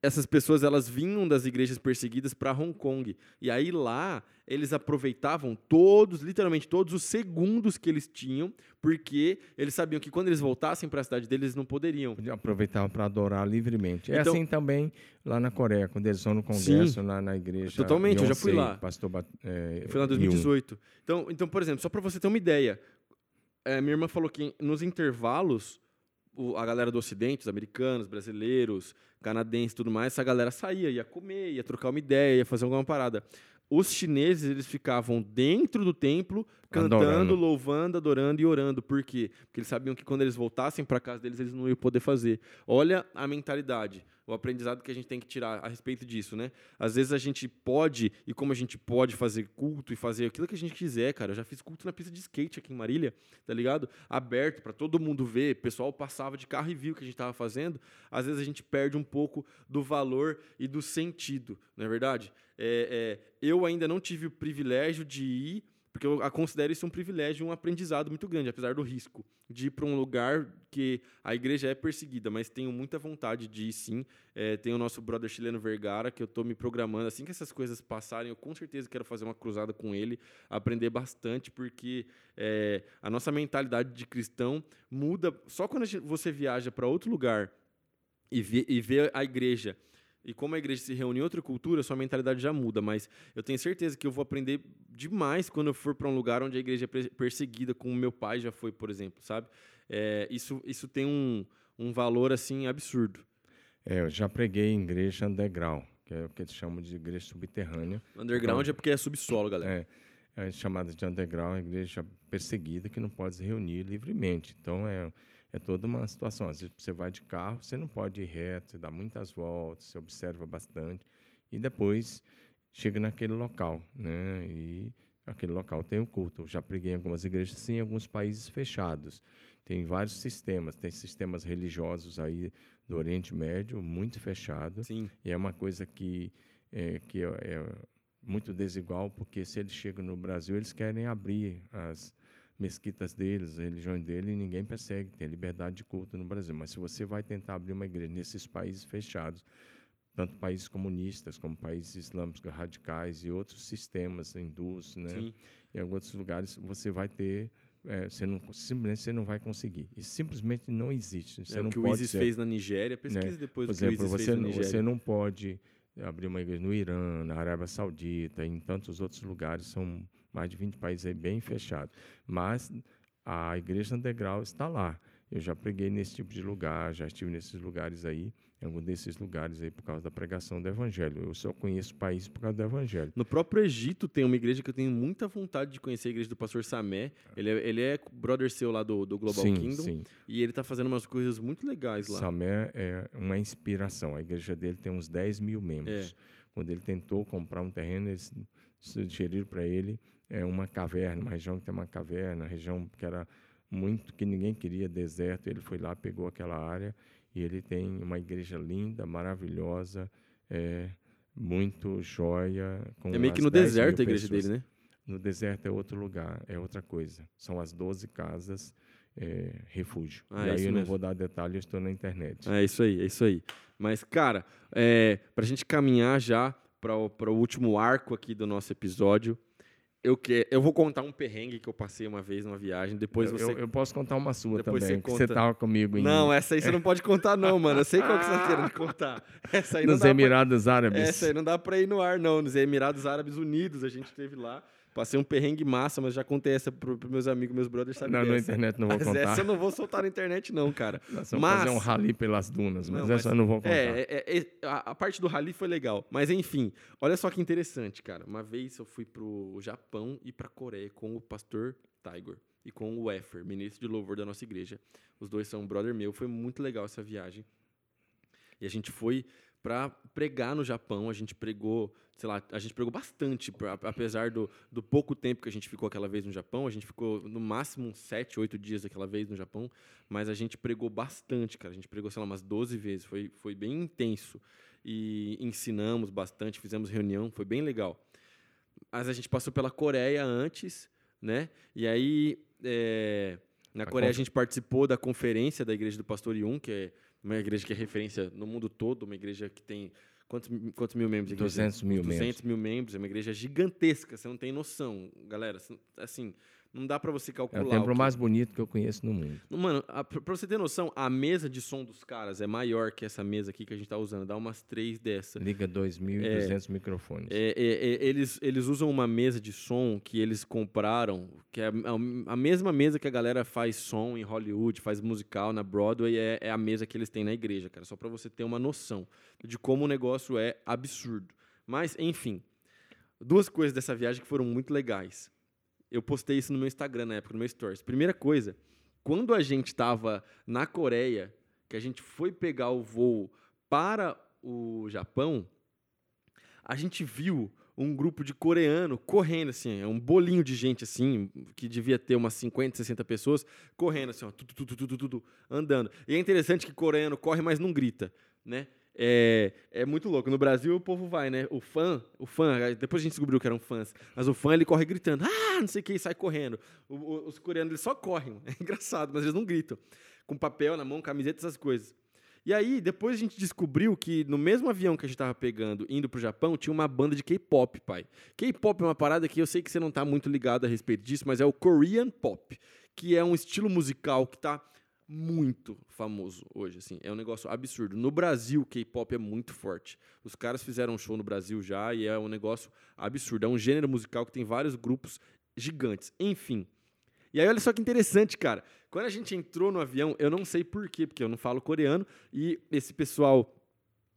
essas pessoas elas vinham das igrejas perseguidas para Hong Kong. E aí lá eles aproveitavam todos, literalmente todos os segundos que eles tinham, porque eles sabiam que quando eles voltassem para a cidade deles eles não poderiam. Aproveitavam para adorar livremente. É então, assim também lá na Coreia, quando eles vão no congresso, sim, lá na igreja. Totalmente, Yonsei, eu já fui lá. Pastor, é, fui lá em 2018. Então, então, por exemplo, só para você ter uma ideia, é, minha irmã falou que nos intervalos o, a galera do Ocidente, os americanos, brasileiros, canadenses e tudo mais, essa galera saía, ia comer, ia trocar uma ideia, ia fazer alguma parada. Os chineses, eles ficavam dentro do templo, cantando, adorando. louvando, adorando e orando. Por quê? Porque eles sabiam que quando eles voltassem para casa deles, eles não iam poder fazer. Olha a mentalidade o aprendizado que a gente tem que tirar a respeito disso, né? Às vezes a gente pode, e como a gente pode fazer culto e fazer aquilo que a gente quiser, cara. Eu já fiz culto na pista de skate aqui em Marília, tá ligado? Aberto para todo mundo ver. O pessoal passava de carro e viu o que a gente estava fazendo. Às vezes a gente perde um pouco do valor e do sentido, não é verdade? É, é, eu ainda não tive o privilégio de ir porque eu considero isso um privilégio, um aprendizado muito grande, apesar do risco de ir para um lugar que a igreja é perseguida, mas tenho muita vontade de ir sim. É, tem o nosso brother chileno Vergara, que eu estou me programando. Assim que essas coisas passarem, eu com certeza quero fazer uma cruzada com ele, aprender bastante, porque é, a nossa mentalidade de cristão muda só quando gente, você viaja para outro lugar e vê, e vê a igreja e como a igreja se reúne em outra cultura, sua mentalidade já muda. Mas eu tenho certeza que eu vou aprender demais quando eu for para um lugar onde a igreja é perseguida, como meu pai já foi, por exemplo, sabe? É, isso, isso tem um, um valor, assim, absurdo. É, eu já preguei em igreja underground, que é o que eles chamam de igreja subterrânea. Underground então, é porque é subsolo, galera. É, é chamada de underground, igreja perseguida, que não pode se reunir livremente. Então, é é toda uma situação. Às vezes você vai de carro, você não pode ir reto, você dá muitas voltas, você observa bastante e depois chega naquele local, né? E aquele local tem o culto. Eu já preguei em algumas igrejas, sim, em alguns países fechados. Tem vários sistemas, tem sistemas religiosos aí do Oriente Médio muito fechado. Sim. E é uma coisa que é, que é, é muito desigual, porque se eles chegam no Brasil, eles querem abrir as mesquitas deles, a religião dele, ninguém persegue, tem liberdade de culto no Brasil. Mas se você vai tentar abrir uma igreja nesses países fechados, tanto países comunistas como países islâmicos radicais e outros sistemas hindus, né? Sim. Em alguns lugares você vai ter é, você não, simplesmente você não vai conseguir. Isso simplesmente não existe. Você é não o que o ISIS ser- fez na Nigéria, pesquisa né? depois Por exemplo, você, você não pode abrir uma igreja no Irã, na Arábia Saudita, em tantos outros lugares, são mais de 20 países aí bem fechados. Mas a igreja integral está lá. Eu já preguei nesse tipo de lugar, já estive nesses lugares aí, em algum desses lugares aí por causa da pregação do evangelho. Eu só conheço países por causa do evangelho. No próprio Egito tem uma igreja que eu tenho muita vontade de conhecer, a igreja do pastor Samé. Ele é, ele é brother seu lá do, do Global sim, Kingdom. sim. E ele tá fazendo umas coisas muito legais lá. Samé é uma inspiração. A igreja dele tem uns 10 mil membros. É. Quando ele tentou comprar um terreno, eles sugeriram para ele é, uma caverna, uma região que tem uma caverna, região que era muito que ninguém queria, deserto. Ele foi lá, pegou aquela área e ele tem uma igreja linda, maravilhosa, é, muito joia. É meio que no 10 mil deserto a igreja pessoas. dele, né? No deserto é outro lugar, é outra coisa. São as 12 casas é, refúgio. Ah, e é aí eu não mesmo. vou dar detalhes, eu estou na internet. É isso aí, é isso aí. Mas, cara, é, pra gente caminhar já para o último arco aqui do nosso episódio, eu, que, eu vou contar um perrengue que eu passei uma vez numa viagem, depois eu, você... eu, eu posso contar uma sua Depois também, você conta. você estava comigo em, Não, essa aí você não pode contar não, mano. Eu sei qual que você tá querendo contar. Essa aí não nos dá pra- Emirados Árabes. Essa aí não dá pra ir no ar, não. Nos Emirados Árabes Unidos, a gente esteve lá. Passei um perrengue massa, mas já contei essa pro, pros meus amigos, meus brothers, sabe Não, na internet não vou Mas contar. essa eu não vou soltar na internet, não, cara. Nós vamos mas- fazer um rally pelas dunas, mas Não, essa eu não vou contar. É, é, é, a, a parte do rally foi legal. Mas enfim, olha só que interessante, cara. Uma vez eu fui pro Japão e pra Coreia com o pastor Tiger e com o Effer, ministro de louvor da nossa igreja. Os dois são um brother meu. Foi muito legal essa viagem. E a gente foi pra pregar no Japão. A gente pregou, sei lá, a gente pregou bastante, pra- apesar do, do pouco tempo que a gente ficou aquela vez no Japão. A gente ficou no máximo sete, oito dias daquela vez no Japão. Mas a gente pregou bastante, cara. A gente pregou, sei lá, umas 12 vezes. Foi, foi bem intenso. E ensinamos bastante, fizemos reunião, foi bem legal. Mas a gente passou pela Coreia antes, né? E aí, é, na A Coreia, a gente participou da conferência da Igreja do Pastor Yun, que é uma igreja que é referência no mundo todo, uma igreja que tem. Quantos, quantos mil membros? a igreja? 200 mil 200 membros. mil membros. É uma igreja gigantesca, você não tem noção, galera. Assim, não dá para você É calcular. o o templo que- mais bonito que eu conheço no mundo. Mano, a, pra você ter noção, a mesa de som dos caras é maior que essa mesa aqui que a gente tá usando. Dá umas três dessa. Liga 2.200 microfones. É, é, é, eles, eles usam uma mesa de som que eles compraram, que é a, a mesma mesa que a galera faz som em Hollywood, faz musical na Broadway, é, é a mesa que eles têm na igreja, cara. Só pra você ter uma noção de como o negócio é absurdo. Mas, enfim, duas coisas dessa viagem que foram muito legais. Eu postei isso no meu Instagram na época, no meu Stories. Primeira coisa, quando a gente estava na Coreia, que a gente foi pegar o voo para o Japão, a gente viu um grupo de coreano correndo, assim, é um bolinho de gente, assim, que devia ter umas 50, 60 pessoas, correndo, assim, ó, andando. E é interessante que coreano corre, mas não grita, né? É, é muito louco. No Brasil, o povo vai, né? O fã, o fã, depois a gente descobriu que eram fãs, mas o fã, ele corre gritando, ah, não sei o que, e sai correndo. O- o- os coreanos, eles só correm. É engraçado, mas eles não gritam. Com papel na mão, camiseta, essas coisas. E aí, depois a gente descobriu que no mesmo avião que a gente tava pegando, indo pro Japão, tinha uma banda de K-pop, pai. K-pop é uma parada que eu sei que você não tá muito ligado a respeito disso, mas é o Korean Pop, que é um estilo musical que tá muito famoso hoje, assim. É um negócio absurdo. No Brasil, K-pop é muito forte. Os caras fizeram um show no Brasil já e é um negócio absurdo. É um gênero musical que tem vários grupos gigantes. Enfim. E aí, olha só que interessante, cara. Quando a gente entrou no avião, eu não sei por quê, porque eu não falo coreano, e esse pessoal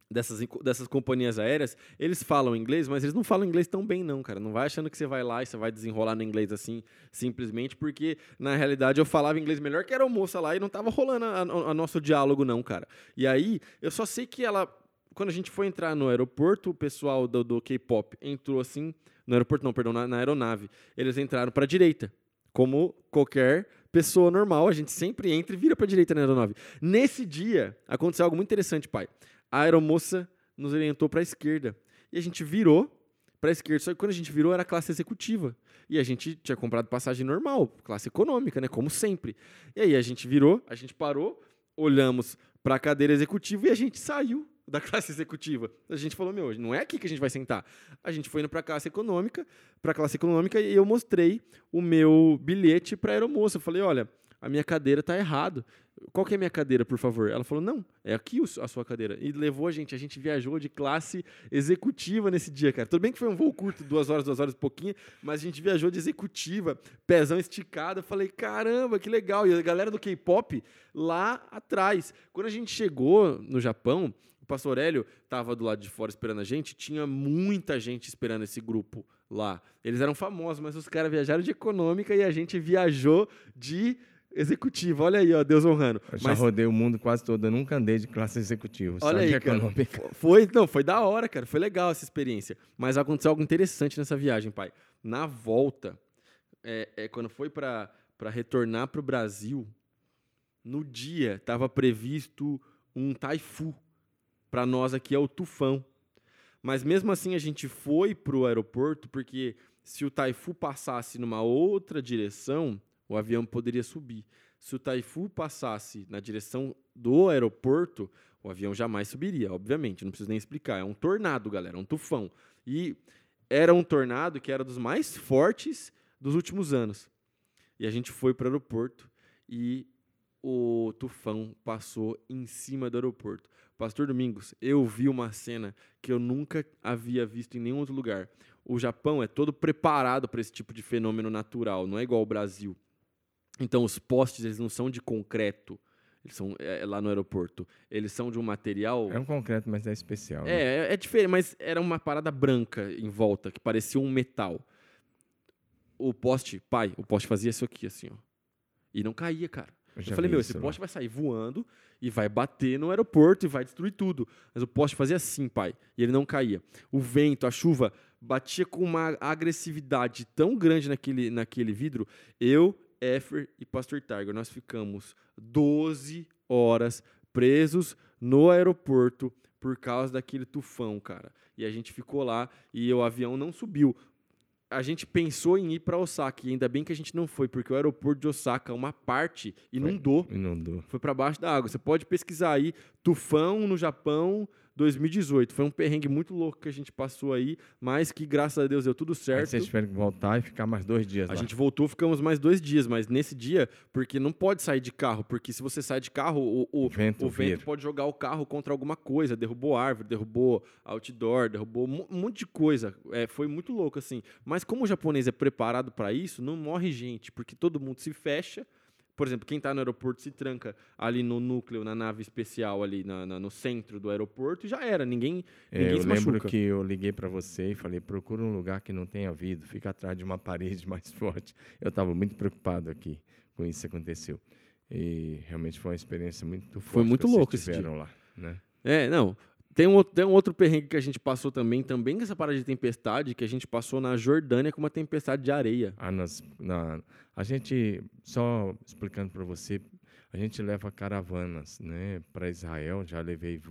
dessas, dessas companhias aéreas, eles falam inglês, mas eles não falam inglês tão bem, não, cara. Não vai achando que você vai lá e você vai desenrolar no inglês assim, simplesmente, porque na realidade eu falava inglês melhor que era moça lá e não tava rolando a, nosso diálogo, não, cara. E aí, eu só sei que ela. Quando a gente foi entrar no aeroporto, o pessoal do, do K-pop entrou assim. No aeroporto, não, perdão, na, na aeronave. Eles entraram para a direita. Como qualquer pessoa normal, a gente sempre entra e vira para direita na aeronave. Nesse dia, aconteceu algo muito interessante, pai. A aeromoça nos orientou para a esquerda. E a gente virou para a esquerda. Só que quando a gente virou, era classe executiva. E a gente tinha comprado passagem normal, classe econômica, né? Como sempre. E aí a gente virou, a gente parou, olhamos para a cadeira executiva e a gente saiu da classe executiva. A gente falou, meu, não é aqui que a gente vai sentar. A gente foi indo para a classe econômica, para a classe econômica e eu mostrei o meu bilhete para a aeromoça. Eu falei, olha, a minha cadeira tá errado. Qual que é a minha cadeira, por favor? Ela falou, não, é aqui a sua cadeira. E levou a gente, a gente viajou de classe executiva nesse dia, cara. Tudo bem que foi um voo curto, duas horas, duas horas e pouquinho, mas a gente viajou de executiva, pezão esticado. Eu falei, caramba, que legal. E a galera do K-pop lá atrás. Quando a gente chegou no Japão, o pastor Hélio estava do lado de fora esperando a gente, tinha muita gente esperando esse grupo lá. Eles eram famosos, mas os caras viajaram de econômica e a gente viajou de executiva. Olha aí, ó, Deus honrando. Eu já Mas... rodei o mundo quase todo, eu nunca andei de classe executiva, Olha aí, cara. Foi, não, foi da hora, cara. Foi legal essa experiência. Mas aconteceu algo interessante nessa viagem, pai. Na volta, é, é quando foi para retornar para o Brasil, no dia estava previsto um taifu. Para nós aqui é o tufão. Mas mesmo assim a gente foi para o aeroporto porque se o taifu passasse numa outra direção, o avião poderia subir. Se o Taifu passasse na direção do aeroporto, o avião jamais subiria, obviamente, não preciso nem explicar. É um tornado, galera, é um tufão. E era um tornado que era dos mais fortes dos últimos anos. E a gente foi para o aeroporto e o tufão passou em cima do aeroporto. Pastor Domingos, eu vi uma cena que eu nunca havia visto em nenhum outro lugar. O Japão é todo preparado para esse tipo de fenômeno natural, não é igual ao Brasil. Então, os postes, eles não são de concreto. Eles são é, é, lá no aeroporto. Eles são de um material. É um concreto, mas é especial. É, né? é, é diferente, mas era uma parada branca em volta, que parecia um metal. O poste, pai, o poste fazia isso aqui, assim, ó. E não caía, cara. Eu, eu falei, meu, esse poste vai sair voando e vai bater no aeroporto e vai destruir tudo. Mas o poste fazia assim, pai, e ele não caía. O vento, a chuva batia com uma agressividade tão grande naquele, naquele vidro. Eu Éfer e Pastor Tiger, nós ficamos 12 horas presos no aeroporto por causa daquele tufão, cara. E a gente ficou lá e o avião não subiu. A gente pensou em ir para Osaka e ainda bem que a gente não foi, porque o aeroporto de Osaka, uma parte, inundou. Inundou. Foi para baixo da água. Você pode pesquisar aí, tufão no Japão, 2018. Foi um perrengue muito louco que a gente passou aí, mas que graças a Deus deu tudo certo. Aí vocês tiveram que voltar e ficar mais dois dias a lá. Gente voltou, ficamos mais dois dias, mas nesse dia, porque não pode sair de carro, porque se você sai de carro, o, o, vento, o vento pode jogar o carro contra alguma coisa, derrubou árvore, derrubou outdoor, derrubou um monte de coisa. É, foi muito louco, assim. Mas como o japonês é preparado para isso, não morre gente, porque todo mundo se fecha por exemplo, quem está no aeroporto se tranca ali no núcleo, na nave especial, ali na, na, no centro do aeroporto e já era. Ninguém, é, ninguém eu se lembro que eu liguei para você e falei: procura um lugar que não tenha vidro, fica atrás de uma parede mais forte. Eu estava muito preocupado aqui com isso que aconteceu. E realmente foi uma experiência muito forte. Foi muito louco esse dia. lá, né? É, não. Tem um, tem um outro perrengue que a gente passou também, também essa parada de tempestade, que a gente passou na Jordânia com uma tempestade de areia. Ah, nas, na, a gente, só explicando para você, a gente leva caravanas né, para Israel, já levei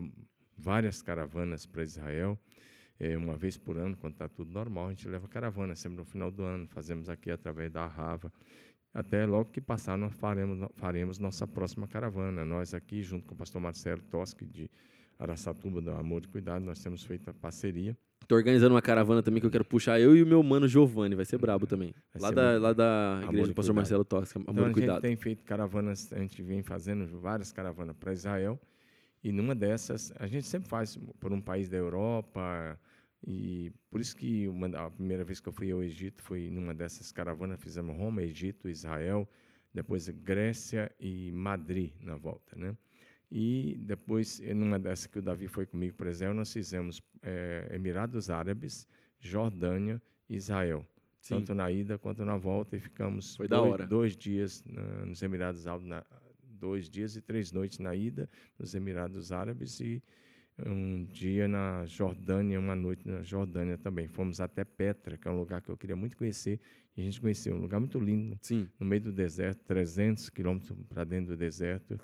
várias caravanas para Israel, é, uma vez por ano, quando está tudo normal, a gente leva caravana, sempre no final do ano, fazemos aqui através da Rava. Até logo que passar, nós faremos, faremos nossa próxima caravana. Nós aqui, junto com o pastor Marcelo Toschi, de Araçatuba, do Amor e Cuidado, nós temos feito a parceria. Tô organizando uma caravana também que eu quero puxar eu e o meu mano Giovanni, vai ser brabo também. lá da, lá da igreja do pastor Marcelo Tosca, Amor então, e Cuidado. A gente tem feito caravanas, a gente vem fazendo várias caravanas para Israel, e numa dessas, a gente sempre faz por um país da Europa, e por isso que uma, a primeira vez que eu fui ao Egito foi numa dessas caravanas, fizemos Roma, Egito, Israel, depois Grécia e Madrid na volta, né? E depois, numa dessa que o Davi foi comigo, por exemplo, nós fizemos é, Emirados Árabes, Jordânia e Israel. Sim. Tanto na ida quanto na volta. E ficamos dois, dois dias na, nos Emirados Árabes, na, dois dias e três noites na ida nos Emirados Árabes e um dia na Jordânia, uma noite na Jordânia também. Fomos até Petra, que é um lugar que eu queria muito conhecer, e a gente conheceu um lugar muito lindo, Sim. no meio do deserto, 300 quilômetros para dentro do deserto.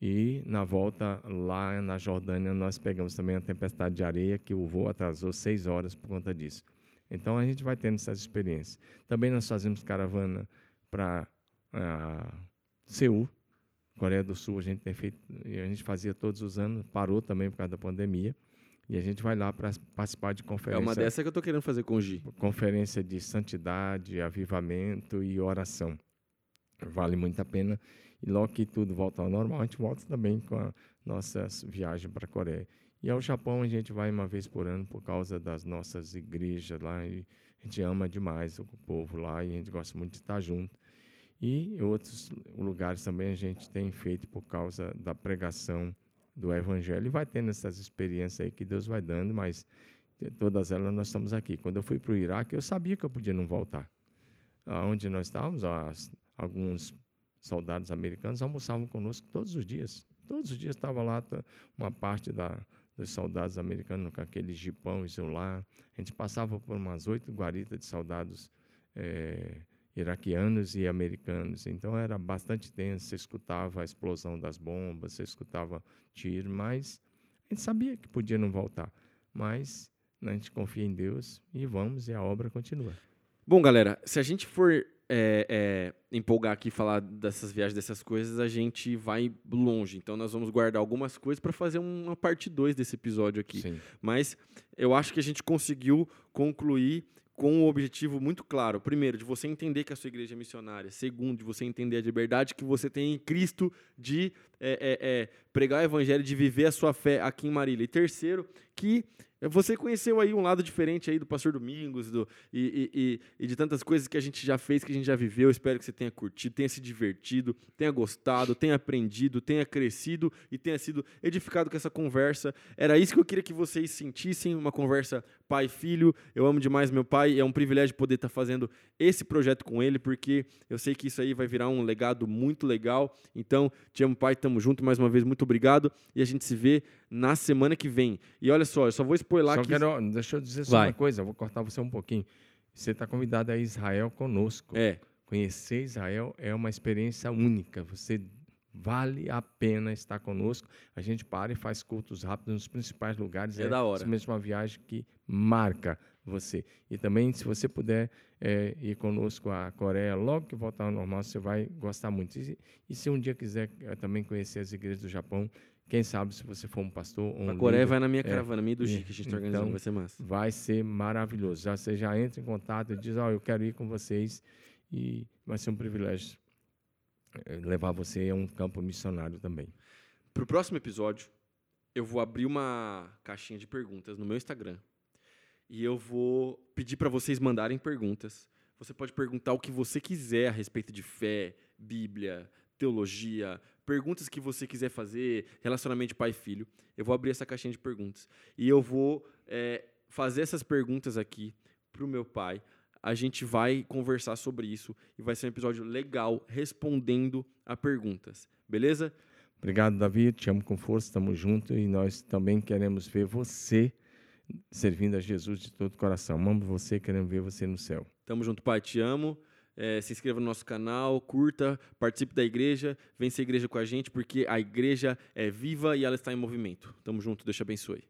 E na volta lá na Jordânia nós pegamos também a tempestade de areia que o voo atrasou seis horas por conta disso. Então a gente vai tendo essas experiências. Também nós fazemos caravana para uh, ah, Seul, Coreia do Sul a gente tem feito, a gente fazia todos os anos, parou também por causa da pandemia. E a gente vai lá para participar de conferência. É uma dessa que eu estou querendo fazer com o Gi. Conferência de santidade, avivamento e oração. Vale muito a pena. E logo que tudo volta ao normal, a gente volta também com a nossa viagem para a Coreia. E ao Japão a gente vai uma vez por ano por causa das nossas igrejas lá. E a gente ama demais o povo lá e a gente gosta muito de estar junto. E outros lugares também a gente tem feito por causa da pregação do Evangelho e vai tendo essas experiências aí que Deus vai dando, mas todas elas nós estamos aqui. Quando eu fui para o Iraque, eu sabia que eu podia não voltar. Onde nós estávamos, alguns soldados americanos almoçavam conosco todos os dias. Todos os dias estava lá uma parte da, dos soldados americanos com aquele jipão e lá. A gente passava por umas oito guaritas de soldados é, iraquianos e americanos. Então era bastante tenso, você escutava a explosão das bombas, você escutava tiro, mas a gente sabia que podia não voltar. Mas né, a gente confia em Deus e vamos, e a obra continua. Bom, galera, se a gente for é, é, empolgar aqui e falar dessas viagens, dessas coisas, a gente vai longe. Então, nós vamos guardar algumas coisas para fazer uma parte 2 desse episódio aqui. Sim. Mas eu acho que a gente conseguiu concluir com um objetivo muito claro. Primeiro, de você entender que a sua igreja é missionária. Segundo, de você entender a liberdade que você tem em Cristo de é, é, é, pregar o evangelho, de viver a sua fé aqui em Marília. E terceiro, que você conheceu aí um lado diferente aí do Pastor Domingos do, e, e, e, de tantas coisas que a gente já fez, que a gente já viveu. Espero que você tenha curtido, tenha se divertido, tenha gostado, tenha aprendido, tenha crescido e tenha sido edificado com essa conversa. Era isso que eu queria que vocês sentissem, uma conversa pai e filho. Eu amo demais meu pai, é um privilégio poder estar fazendo esse projeto com ele, porque eu sei que isso aí vai virar um legado muito legal. Então, te amo pai, tamo junto mais uma vez, muito obrigado e a gente se vê na semana que vem. E olha só, eu só vou spoiler só aqui. Quero, deixa eu dizer só Vai. uma coisa, eu vou cortar você um pouquinho. Você está convidado a Israel conosco. É. Conhecer Israel é uma experiência única. Você vale a pena estar conosco. A gente para e faz cultos rápidos nos principais lugares. É da hora. simplesmente uma viagem que marca você. E também, se você puder é, ir conosco à Coreia, logo que voltar ao normal, você vai gostar muito. E, e se um dia quiser é, também conhecer as igrejas do Japão, quem sabe se você for um pastor ou um A Coreia líder, vai na minha é, caravana, minha e do Gi, que a gente está então, organizando, vai ser massa. vai ser maravilhoso. Já, você já entra em contato e diz, ó, eu quero ir com vocês e vai ser um privilégio eh, levar você a um campo missionário também. Pro próximo episódio, eu vou abrir uma caixinha de perguntas no meu Instagram. E eu vou pedir para vocês mandarem perguntas. Você pode perguntar o que você quiser a respeito de fé, Bíblia, teologia, perguntas que você quiser fazer, relacionamento pai e filho. Eu vou abrir essa caixinha de perguntas. E eu vou é, fazer essas perguntas aqui pro meu pai. A gente vai conversar sobre isso e vai ser um episódio legal respondendo a perguntas. Beleza? Obrigado, Davi. Te amo com força, estamos juntos e nós também queremos ver você servindo a Jesus de todo o coração. Amamos você, queremos ver você no céu. Tamo junto, pai. Te amo. É, se inscreva no nosso canal, curta, participe da igreja, vem ser igreja com a gente, porque a igreja é viva e ela está em movimento. Tamo junto, Deus te abençoe.